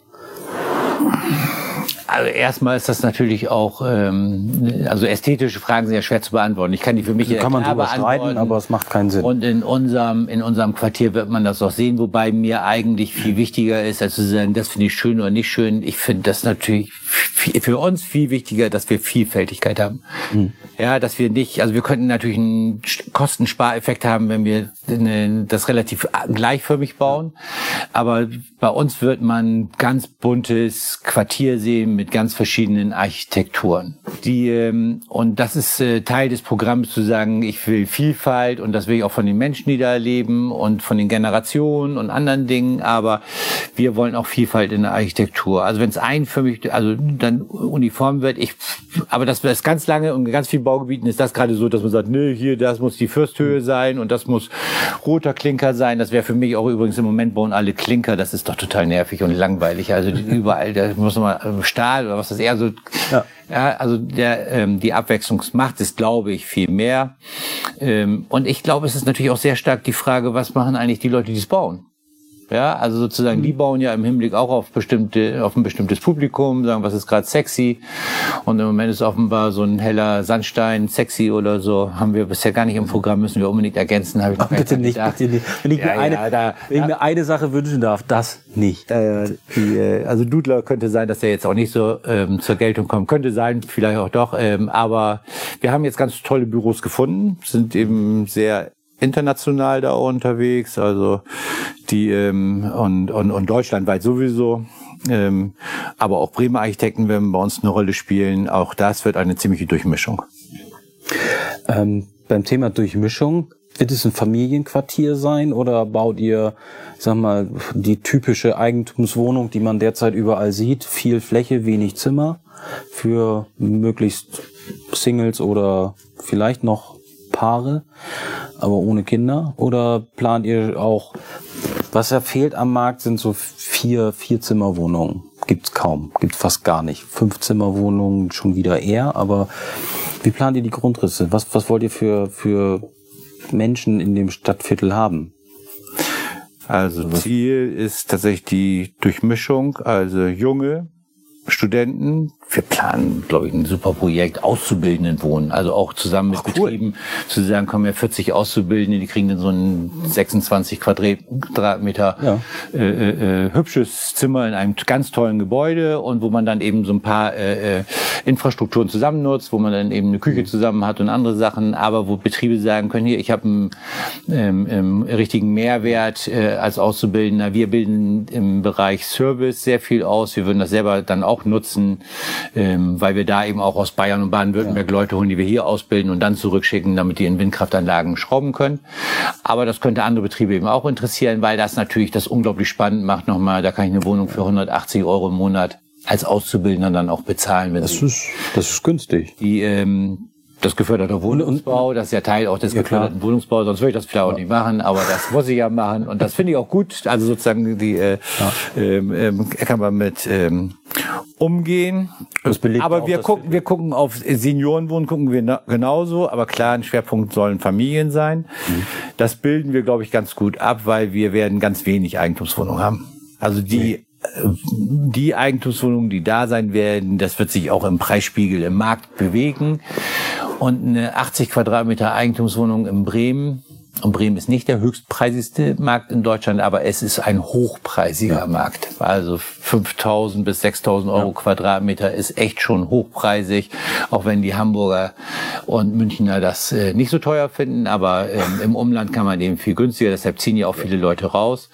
C: Also erstmal ist das natürlich auch, ähm, also ästhetische Fragen sind ja schwer zu beantworten. Ich kann die für mich
B: kann man drüber streiten, aber es macht keinen Sinn.
C: Und in unserem in unserem Quartier wird man das auch sehen, wobei mir eigentlich viel wichtiger ist, als zu sagen, das finde ich schön oder nicht schön. Ich finde das natürlich viel, für uns viel wichtiger, dass wir Vielfältigkeit haben. Mhm. Ja, dass wir nicht, also wir könnten natürlich einen Kostenspareffekt haben, wenn wir eine, das relativ gleichförmig bauen, aber bei uns wird man ganz buntes Quartier sehen mit ganz verschiedenen Architekturen. Die ähm, und das ist äh, Teil des Programms zu sagen, ich will Vielfalt und das will ich auch von den Menschen, die da leben und von den Generationen und anderen Dingen, aber wir wollen auch Vielfalt in der Architektur. Also wenn es einförmig, also dann uniform wird, ich aber das ist ganz lange und ganz vielen Baugebieten ist das gerade so, dass man sagt, nee, hier das muss die Fürsthöhe sein und das muss roter Klinker sein. Das wäre für mich auch übrigens im Moment bauen alle Klinker, das ist doch total nervig und langweilig. Also überall, da muss man mal Stahl oder was das eher so. Ja. Ja, also der, ähm, die Abwechslungsmacht ist, glaube ich, viel mehr. Ähm, und ich glaube, es ist natürlich auch sehr stark die Frage, was machen eigentlich die Leute, die es bauen? Ja, also sozusagen, die mhm. bauen ja im Hinblick auch auf bestimmte, auf ein bestimmtes Publikum, sagen, was ist gerade sexy. Und im Moment ist offenbar so ein heller Sandstein sexy oder so. Haben wir bisher gar nicht im Programm, müssen wir unbedingt ergänzen.
B: Habe ich noch bitte nicht, bitte nicht. Wenn ich, ja, mir, eine, ja, da, wenn ich mir eine Sache wünschen darf, das nicht.
C: Äh, die, äh, also Dudler könnte sein, dass er jetzt auch nicht so ähm, zur Geltung kommt. Könnte sein, vielleicht auch doch. Ähm, aber wir haben jetzt ganz tolle Büros gefunden, sind eben sehr international da unterwegs, also die ähm, und, und, und deutschlandweit sowieso. Ähm, aber auch Bremer Architekten werden bei uns eine Rolle spielen. Auch das wird eine ziemliche Durchmischung.
B: Ähm, beim Thema Durchmischung, wird es ein Familienquartier sein oder baut ihr, sag mal, die typische Eigentumswohnung, die man derzeit überall sieht? Viel Fläche, wenig Zimmer für möglichst Singles oder vielleicht noch Paare, aber ohne Kinder? Oder plant ihr auch, was ja fehlt am Markt, sind so vier, vier Zimmerwohnungen. Gibt's kaum, gibt's fast gar nicht. Fünf Zimmerwohnungen schon wieder eher, aber wie plant ihr die Grundrisse? Was, was wollt ihr für, für Menschen in dem Stadtviertel haben?
C: Also Ziel ist tatsächlich die Durchmischung, also junge Studenten, wir planen, glaube ich, ein super Projekt, Auszubildenden wohnen. Also auch zusammen mit Ach, cool. Betrieben zu sagen, kommen ja 40 Auszubildende, die kriegen dann so ein 26 Quadratmeter ja. äh, äh, äh, hübsches Zimmer in einem ganz tollen Gebäude und wo man dann eben so ein paar äh, äh Infrastrukturen zusammen nutzt, wo man dann eben eine Küche mhm. zusammen hat und andere Sachen, aber wo Betriebe sagen können, hier, ich habe einen ähm, ähm, richtigen Mehrwert äh, als Auszubildender. Wir bilden im Bereich Service sehr viel aus. Wir würden das selber dann auch nutzen ähm, weil wir da eben auch aus Bayern und Baden-Württemberg ja. Leute holen, die wir hier ausbilden und dann zurückschicken, damit die in Windkraftanlagen schrauben können. Aber das könnte andere Betriebe eben auch interessieren, weil das natürlich das unglaublich spannend macht. Nochmal, da kann ich eine Wohnung für 180 Euro im Monat als Auszubildender dann auch bezahlen. Wenn
B: das, ist, das ist günstig.
C: Die ähm, das geförderte Wohnungsbau, das ist ja Teil auch des ja, geförderten klar. Wohnungsbaus, sonst würde ich das vielleicht auch nicht machen, aber das muss ich ja machen und das finde ich auch gut. Also sozusagen die äh, ja. ähm, ähm, kann man mit ähm, umgehen. aber wir gucken, wir gucken auf Seniorenwohnen gucken wir genauso, aber klar, ein Schwerpunkt sollen Familien sein. Mhm. Das bilden wir, glaube ich, ganz gut ab, weil wir werden ganz wenig Eigentumswohnungen haben. Also die die Eigentumswohnungen, die da sein werden, das wird sich auch im Preisspiegel im Markt bewegen. Und eine 80 Quadratmeter Eigentumswohnung in Bremen, und Bremen ist nicht der höchstpreisigste Markt in Deutschland, aber es ist ein hochpreisiger ja. Markt. Also 5.000 bis 6.000 Euro ja. Quadratmeter ist echt schon hochpreisig, auch wenn die Hamburger und Münchner das äh, nicht so teuer finden, aber ähm, im Umland kann man eben viel günstiger, deshalb ziehen ja auch viele Leute raus.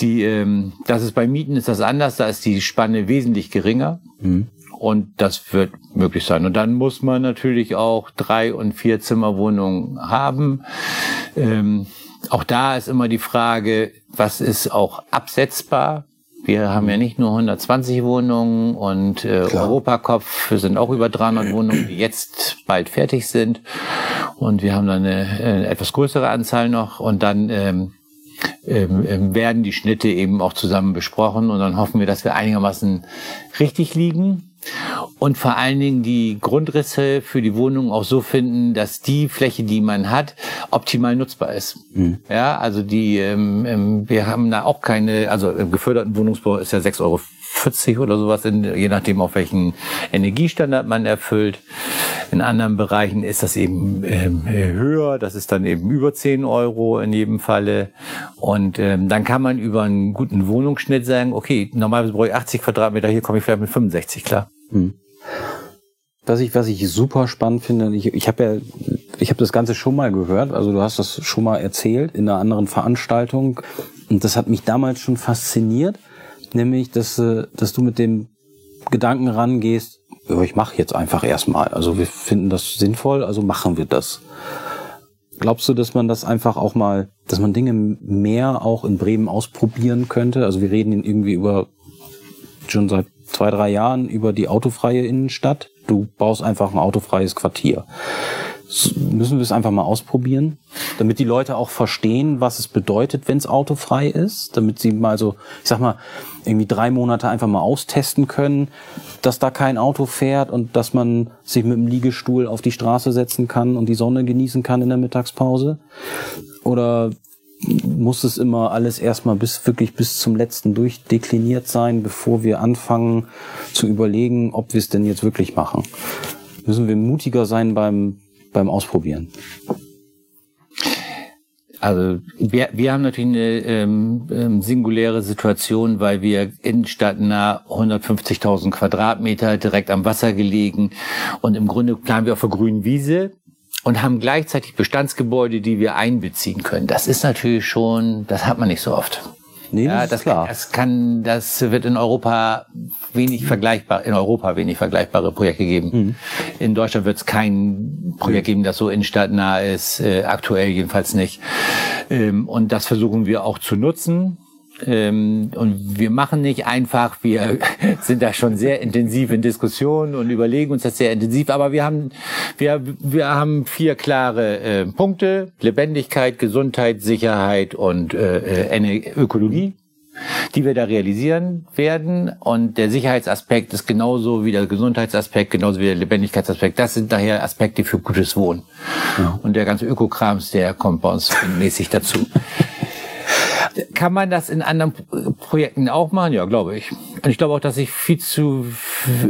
C: Die, ähm, das ist bei Mieten ist das anders, da ist die Spanne wesentlich geringer. Mhm. Und das wird möglich sein. Und dann muss man natürlich auch drei- und vier Zimmerwohnungen haben. Ähm, auch da ist immer die Frage, was ist auch absetzbar? Wir haben ja nicht nur 120 Wohnungen und äh, Europakopf sind auch über 300 Wohnungen, die jetzt bald fertig sind. Und wir haben dann eine, eine etwas größere Anzahl noch. Und dann ähm, ähm, ähm, werden die Schnitte eben auch zusammen besprochen. Und dann hoffen wir, dass wir einigermaßen richtig liegen. Und vor allen Dingen die Grundrisse für die Wohnung auch so finden, dass die Fläche, die man hat, optimal nutzbar ist. Mhm. Ja, also die, ähm, ähm, wir haben da auch keine, also im geförderten Wohnungsbau ist ja 6,40 Euro oder sowas, in, je nachdem auf welchen Energiestandard man erfüllt. In anderen Bereichen ist das eben ähm, höher, das ist dann eben über 10 Euro in jedem Falle. Und ähm, dann kann man über einen guten Wohnungsschnitt sagen, okay, normalerweise brauche ich 80 Quadratmeter, hier komme ich vielleicht mit 65 klar. Hm.
B: Was ich, was ich super spannend finde, ich, ich habe ja, ich habe das Ganze schon mal gehört, also du hast das schon mal erzählt in einer anderen Veranstaltung und das hat mich damals schon fasziniert, nämlich, dass, äh, dass du mit dem Gedanken rangehst, ich mache jetzt einfach erstmal. Also wir finden das sinnvoll, also machen wir das. Glaubst du, dass man das einfach auch mal, dass man Dinge mehr auch in Bremen ausprobieren könnte? Also wir reden irgendwie über schon seit zwei, drei Jahren über die autofreie Innenstadt. Du baust einfach ein autofreies Quartier. Müssen wir es einfach mal ausprobieren, damit die Leute auch verstehen, was es bedeutet, wenn es autofrei ist, damit sie mal so, ich sag mal, irgendwie drei Monate einfach mal austesten können, dass da kein Auto fährt und dass man sich mit dem Liegestuhl auf die Straße setzen kann und die Sonne genießen kann in der Mittagspause? Oder muss es immer alles erstmal bis wirklich bis zum letzten durchdekliniert sein, bevor wir anfangen zu überlegen, ob wir es denn jetzt wirklich machen. Müssen wir mutiger sein beim, beim Ausprobieren.
C: Also wir, wir haben natürlich eine ähm, ähm singuläre Situation, weil wir innenstadtnah 150.000 Quadratmeter direkt am Wasser gelegen und im Grunde planen wir auf der grünen Wiese und haben gleichzeitig Bestandsgebäude, die wir einbeziehen können. Das ist natürlich schon, das hat man nicht so oft. Nee, das ja, das, klar. Kann, das kann, das wird in Europa wenig vergleichbar, in Europa wenig vergleichbare Projekte geben. Mhm. In Deutschland wird es kein Projekt geben, das so innenstadtnah ist, äh, aktuell jedenfalls nicht. Ähm, und das versuchen wir auch zu nutzen. Ähm, und wir machen nicht einfach, wir sind da schon sehr intensiv in Diskussionen und überlegen uns das sehr intensiv, aber wir haben, wir, wir haben vier klare äh, Punkte. Lebendigkeit, Gesundheit, Sicherheit und äh, äh Ökologie die wir da realisieren werden. Und der Sicherheitsaspekt ist genauso wie der Gesundheitsaspekt, genauso wie der Lebendigkeitsaspekt. Das sind daher Aspekte für gutes Wohnen. Ja. Und der ganze Ökokrams, der kommt bei uns mäßig dazu Kann man das in anderen Projekten auch machen? Ja, glaube ich. Und ich glaube auch, dass sich viel zu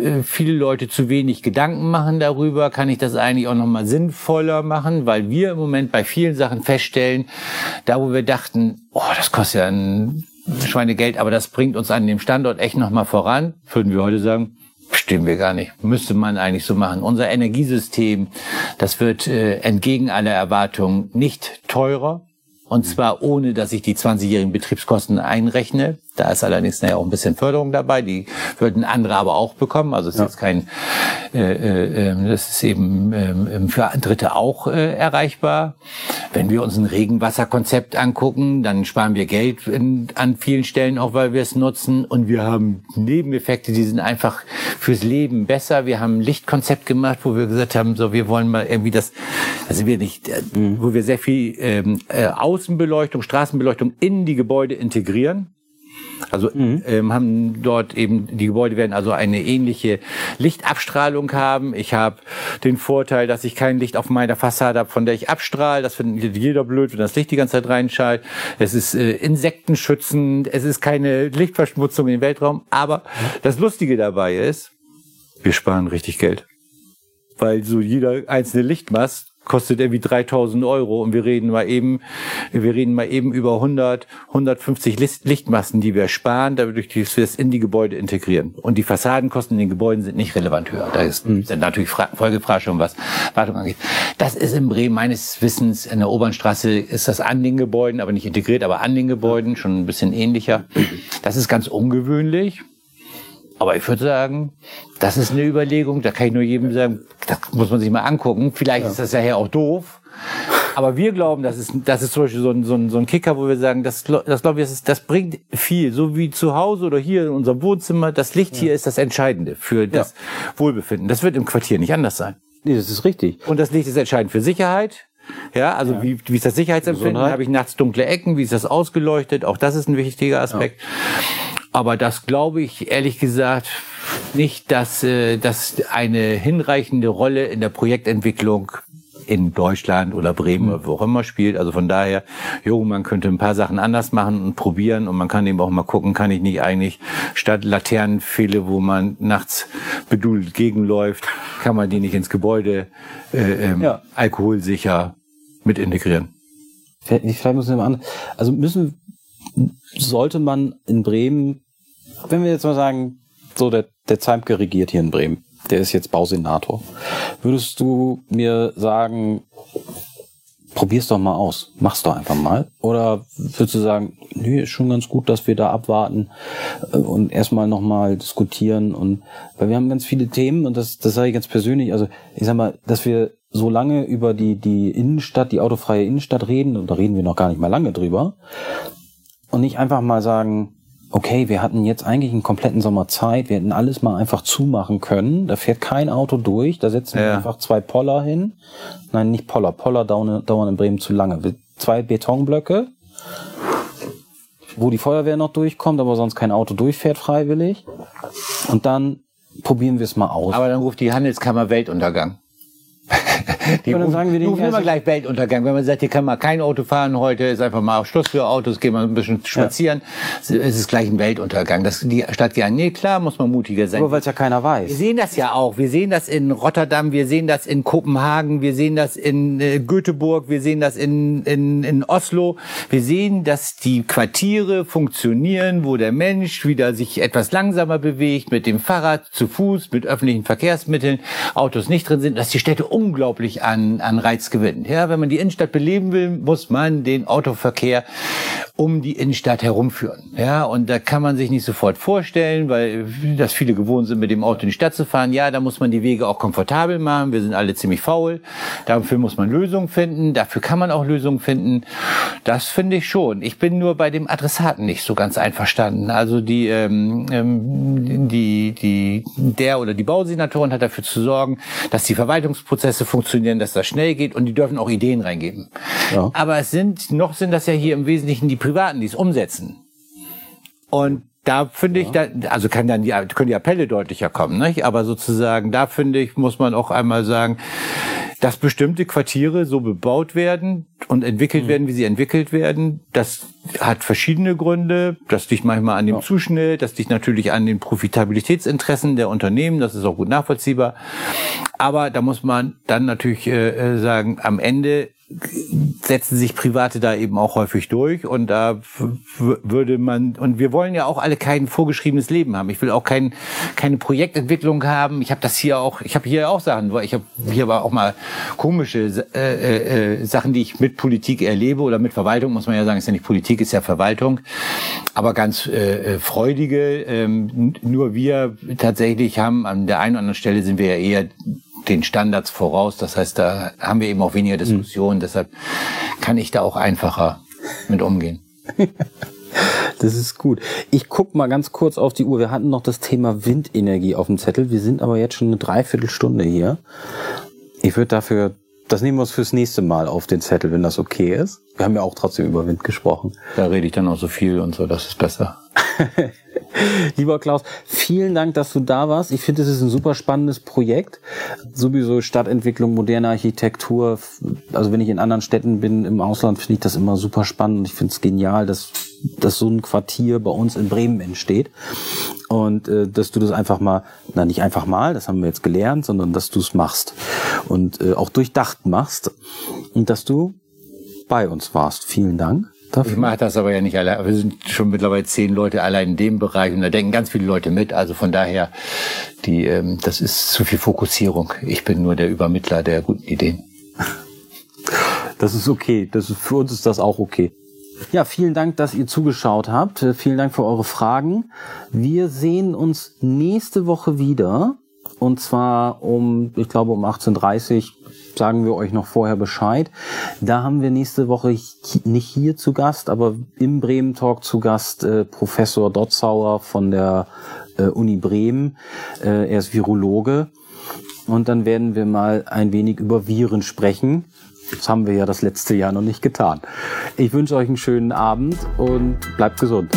C: äh, viele Leute zu wenig Gedanken machen darüber. Kann ich das eigentlich auch nochmal sinnvoller machen? Weil wir im Moment bei vielen Sachen feststellen, da wo wir dachten, oh, das kostet ja ein Schweinegeld, aber das bringt uns an dem Standort echt nochmal voran, würden wir heute sagen, Stimmen wir gar nicht. Müsste man eigentlich so machen. Unser Energiesystem, das wird äh, entgegen aller Erwartungen nicht teurer. Und zwar ohne, dass ich die 20-jährigen Betriebskosten einrechne. Da ist allerdings naja, auch ein bisschen Förderung dabei. Die würden andere aber auch bekommen. Also es ist ja. jetzt kein, äh, äh, ähm, das ist eben äh, für Dritte auch äh, erreichbar. Wenn wir uns ein Regenwasserkonzept angucken, dann sparen wir Geld in, an vielen Stellen auch, weil wir es nutzen. Und wir haben Nebeneffekte, die sind einfach fürs Leben besser. Wir haben ein Lichtkonzept gemacht, wo wir gesagt haben, so wir wollen mal irgendwie das, also wir nicht, äh, mhm. wo wir sehr viel ähm, äh, Außenbeleuchtung, Straßenbeleuchtung in die Gebäude integrieren. Also mhm. ähm, haben dort eben die Gebäude werden also eine ähnliche Lichtabstrahlung haben. Ich habe den Vorteil, dass ich kein Licht auf meiner Fassade habe, von der ich abstrahle. Das findet jeder blöd, wenn das Licht die ganze Zeit reinschaltet. Es ist äh, insektenschützend. Es ist keine Lichtverschmutzung den Weltraum. Aber das Lustige dabei ist, wir sparen richtig Geld weil so jeder einzelne Lichtmast kostet irgendwie 3000 Euro und wir reden mal eben, wir reden mal eben über 100, 150 Lichtmassen, die wir sparen, dadurch, dass wir es in die Gebäude integrieren. Und die Fassadenkosten in den Gebäuden sind nicht relevant höher. Da ist mhm. sind natürlich Fra Folgefrage schon, was Wartung angeht. Das ist in Bremen meines Wissens in der Obernstraße ist das an den Gebäuden, aber nicht integriert, aber an den Gebäuden schon ein bisschen ähnlicher. Das ist ganz ungewöhnlich. Aber ich würde sagen, das ist eine Überlegung, da kann ich nur jedem sagen, das muss man sich mal angucken. Vielleicht ja. ist das ja auch doof. Aber wir glauben, das ist, das ist zum Beispiel so ein, so ein, so ein Kicker, wo wir sagen, das, das glaube ich, das, ist, das bringt viel. So wie zu Hause oder hier in unserem Wohnzimmer. Das Licht ja. hier ist das Entscheidende für das ja. Wohlbefinden. Das wird im Quartier nicht anders sein.
B: Nee, das ist richtig.
C: Und das Licht ist entscheidend für Sicherheit. Ja, also ja. Wie, wie ist das Sicherheitsempfinden? Habe ich nachts dunkle Ecken? Wie ist das ausgeleuchtet? Auch das ist ein wichtiger Aspekt. Aber das glaube ich ehrlich gesagt nicht, dass äh, das eine hinreichende Rolle in der Projektentwicklung in Deutschland oder Bremen mhm. oder wo auch immer spielt. Also von daher, jo, man könnte ein paar Sachen anders machen und probieren und man kann eben auch mal gucken, kann ich nicht eigentlich statt Laternenpfähle, wo man nachts bedudelt gegenläuft, kann man die nicht ins Gebäude äh, ähm, ja. alkoholsicher mit integrieren.
B: Vielleicht müssen wir mal also müssen sollte man in Bremen, wenn wir jetzt mal sagen, so der, der Zeimke regiert hier in Bremen, der ist jetzt Bausenator, würdest du mir sagen, probier's doch mal aus, mach's doch einfach mal? Oder würdest du sagen, nee, ist schon ganz gut, dass wir da abwarten äh, und erstmal nochmal diskutieren und, weil wir haben ganz viele Themen und das, das sage ich ganz persönlich, also ich sag mal, dass wir so lange über die, die Innenstadt, die autofreie Innenstadt reden, und da reden wir noch gar nicht mal lange drüber, und nicht einfach mal sagen, okay, wir hatten jetzt eigentlich einen kompletten Sommer Zeit, wir hätten alles mal einfach zumachen können, da fährt kein Auto durch, da setzen ja. wir einfach zwei Poller hin. Nein, nicht Poller, Poller dauern, dauern in Bremen zu lange. Zwei Betonblöcke, wo die Feuerwehr noch durchkommt, aber sonst kein Auto durchfährt freiwillig. Und dann probieren wir es mal aus.
C: Aber dann ruft die Handelskammer Weltuntergang.
B: Die und dann sagen wir
C: denen rufen immer gleich Weltuntergang. Wenn man sagt, hier kann man kein Auto fahren heute, ist einfach mal Schluss für Autos, gehen wir ein bisschen spazieren. Ja. Es ist gleich ein Weltuntergang. Das, die Stadt gerne, nee, klar, muss man mutiger sein.
B: Nur weil es ja keiner weiß.
C: Wir sehen das ja auch. Wir sehen das in Rotterdam, wir sehen das in Kopenhagen, wir sehen das in äh, Göteborg, wir sehen das in, in, in Oslo. Wir sehen, dass die Quartiere funktionieren, wo der Mensch wieder sich etwas langsamer bewegt, mit dem Fahrrad, zu Fuß, mit öffentlichen Verkehrsmitteln, Autos nicht drin sind, dass die Städte unglaublich an, an Reiz gewinnen. Ja, wenn man die Innenstadt beleben will, muss man den Autoverkehr um die Innenstadt herumführen. Ja, und da kann man sich nicht sofort vorstellen, weil das viele gewohnt sind, mit dem Auto in die Stadt zu fahren. Ja, da muss man die Wege auch komfortabel machen. Wir sind alle ziemlich faul. Dafür muss man Lösungen finden. Dafür kann man auch Lösungen finden. Das finde ich schon. Ich bin nur bei dem Adressaten nicht so ganz einverstanden. Also die, ähm, ähm die, die, der oder die Bausenatorin hat dafür zu sorgen, dass die Verwaltungsprozesse funktionieren, dass das schnell geht und die dürfen auch Ideen reingeben. Ja. Aber es sind, noch sind das ja hier im Wesentlichen die Privaten, die es umsetzen. Und da finde ich, da, also kann dann die, können die Appelle deutlicher kommen, nicht? Aber sozusagen, da finde ich, muss man auch einmal sagen, dass bestimmte Quartiere so bebaut werden, und entwickelt mhm. werden, wie sie entwickelt werden. Das hat verschiedene Gründe. Das liegt manchmal an dem ja. Zuschnitt, das liegt natürlich an den Profitabilitätsinteressen der Unternehmen, das ist auch gut nachvollziehbar. Aber da muss man dann natürlich äh, äh sagen, am Ende setzen sich Private da eben auch häufig durch und da würde man und wir wollen ja auch alle kein vorgeschriebenes Leben haben. Ich will auch kein, keine Projektentwicklung haben. Ich habe das hier auch, ich habe hier auch Sachen, ich habe hier aber auch mal komische äh, äh, Sachen, die ich mit Politik erlebe oder mit Verwaltung muss man ja sagen, ist ja nicht Politik, ist ja Verwaltung, aber ganz äh, äh freudige. Ähm, nur wir tatsächlich haben an der einen oder anderen Stelle sind wir ja eher den Standards voraus. Das heißt, da haben wir eben auch weniger Diskussionen. Mhm. Deshalb kann ich da auch einfacher mit umgehen.
B: Das ist gut. Ich guck mal ganz kurz auf die Uhr. Wir hatten noch das Thema Windenergie auf dem Zettel. Wir sind aber jetzt schon eine Dreiviertelstunde hier. Ich würde dafür, das nehmen wir uns fürs nächste Mal auf den Zettel, wenn das okay ist. Wir haben ja auch trotzdem über Wind gesprochen.
C: Da rede ich dann auch so viel und so, das ist besser.
B: Lieber Klaus, vielen Dank, dass du da warst. Ich finde, es ist ein super spannendes Projekt. Sowieso Stadtentwicklung, moderne Architektur. Also wenn ich in anderen Städten bin im Ausland, finde ich das immer super spannend. Ich finde es genial, dass, dass so ein Quartier bei uns in Bremen entsteht. Und äh, dass du das einfach mal, na nicht einfach mal, das haben wir jetzt gelernt, sondern dass du es machst. Und äh, auch durchdacht machst. Und dass du bei uns warst. Vielen Dank.
C: Dafür? Ich mache das aber ja nicht allein. Wir sind schon mittlerweile zehn Leute allein in dem Bereich und da denken ganz viele Leute mit. Also von daher, die, ähm, das ist zu viel Fokussierung. Ich bin nur der Übermittler der guten Ideen.
B: Das ist okay. Das ist, für uns ist das auch okay. Ja, vielen Dank, dass ihr zugeschaut habt. Vielen Dank für eure Fragen. Wir sehen uns nächste Woche wieder. Und zwar um, ich glaube, um 18.30 Uhr sagen wir euch noch vorher Bescheid. Da haben wir nächste Woche nicht hier zu Gast, aber im Bremen Talk zu Gast äh, Professor Dotzauer von der äh, Uni Bremen. Äh, er ist Virologe. Und dann werden wir mal ein wenig über Viren sprechen. Das haben wir ja das letzte Jahr noch nicht getan. Ich wünsche euch einen schönen Abend und bleibt gesund.